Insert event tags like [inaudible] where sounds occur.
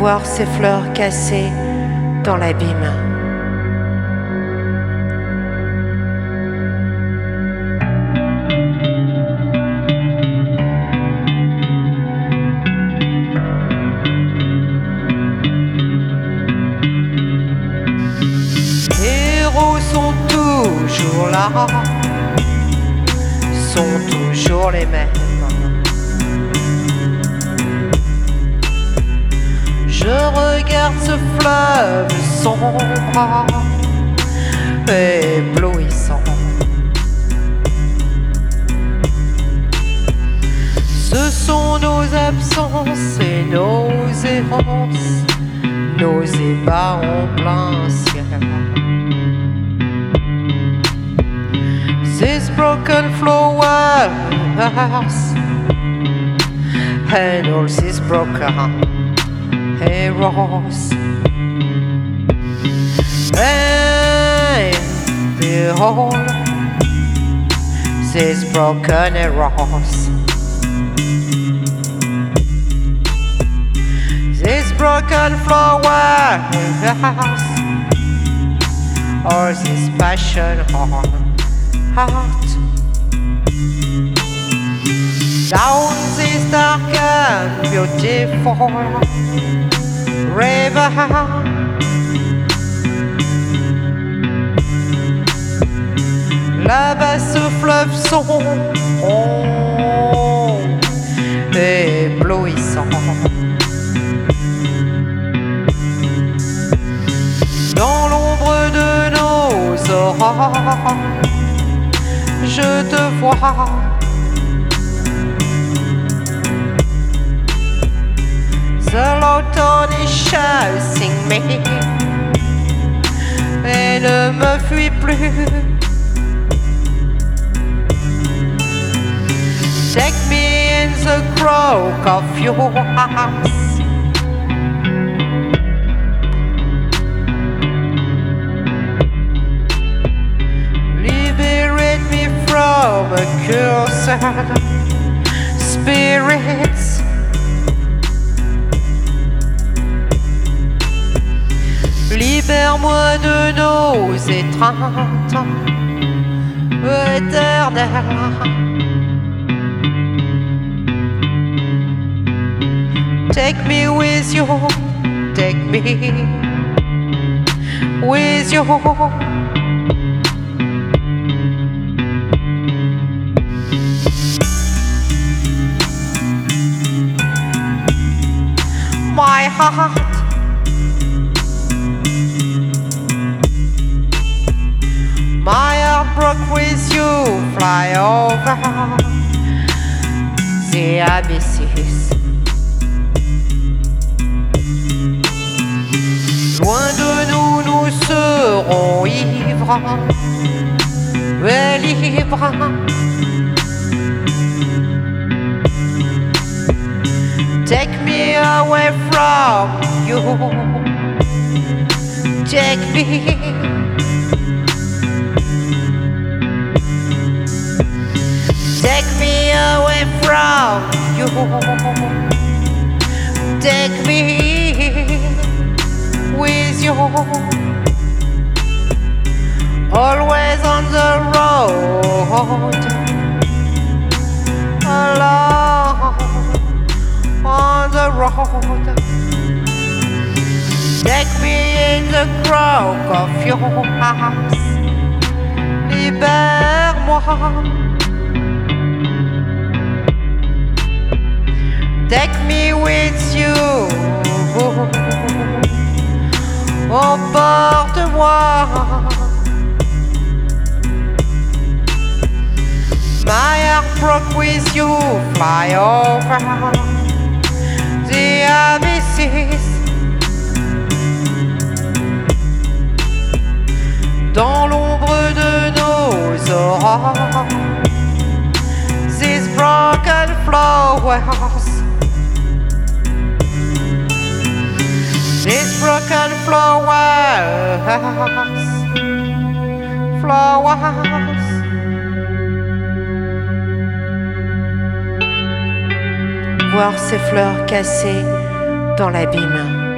voir ces fleurs cassées dans l'abîme. héros sont toujours là, sont toujours les mêmes. Ce fleuve sombre, éblouissant. Ce sont nos absences et nos errances, nos ébats en plein ciel. These broken flowers [laughs] and all these broken heroes. And behold, these broken heroes. These broken flowers or this passion heart heart down this dark and beautiful river là-bas ce fleuve sombre éblouissant dans l'ombre de nos aurores je te vois. The l'automne est chasing me et ne me fuis plus. Take me in the croak of your eyes. Liberate me from a cursed spirits. Libère-moi de nos étreintes éternelles. Take me with you, take me with you. my heart. Abysses. Loin de nous, nous serons ivres et libres. Take me away from you. Take me. Away from you. Take me with you. Always on the road. Alone on the road. Take me in the croak of your house. Libère-moi. Take me with you. Emporte-moi. My heart broke with you. Fly over the abysses. Dans l'ombre de nos aurores, these broken flowers, flowers, flowers. Voir ces fleurs cassées dans l'abîme.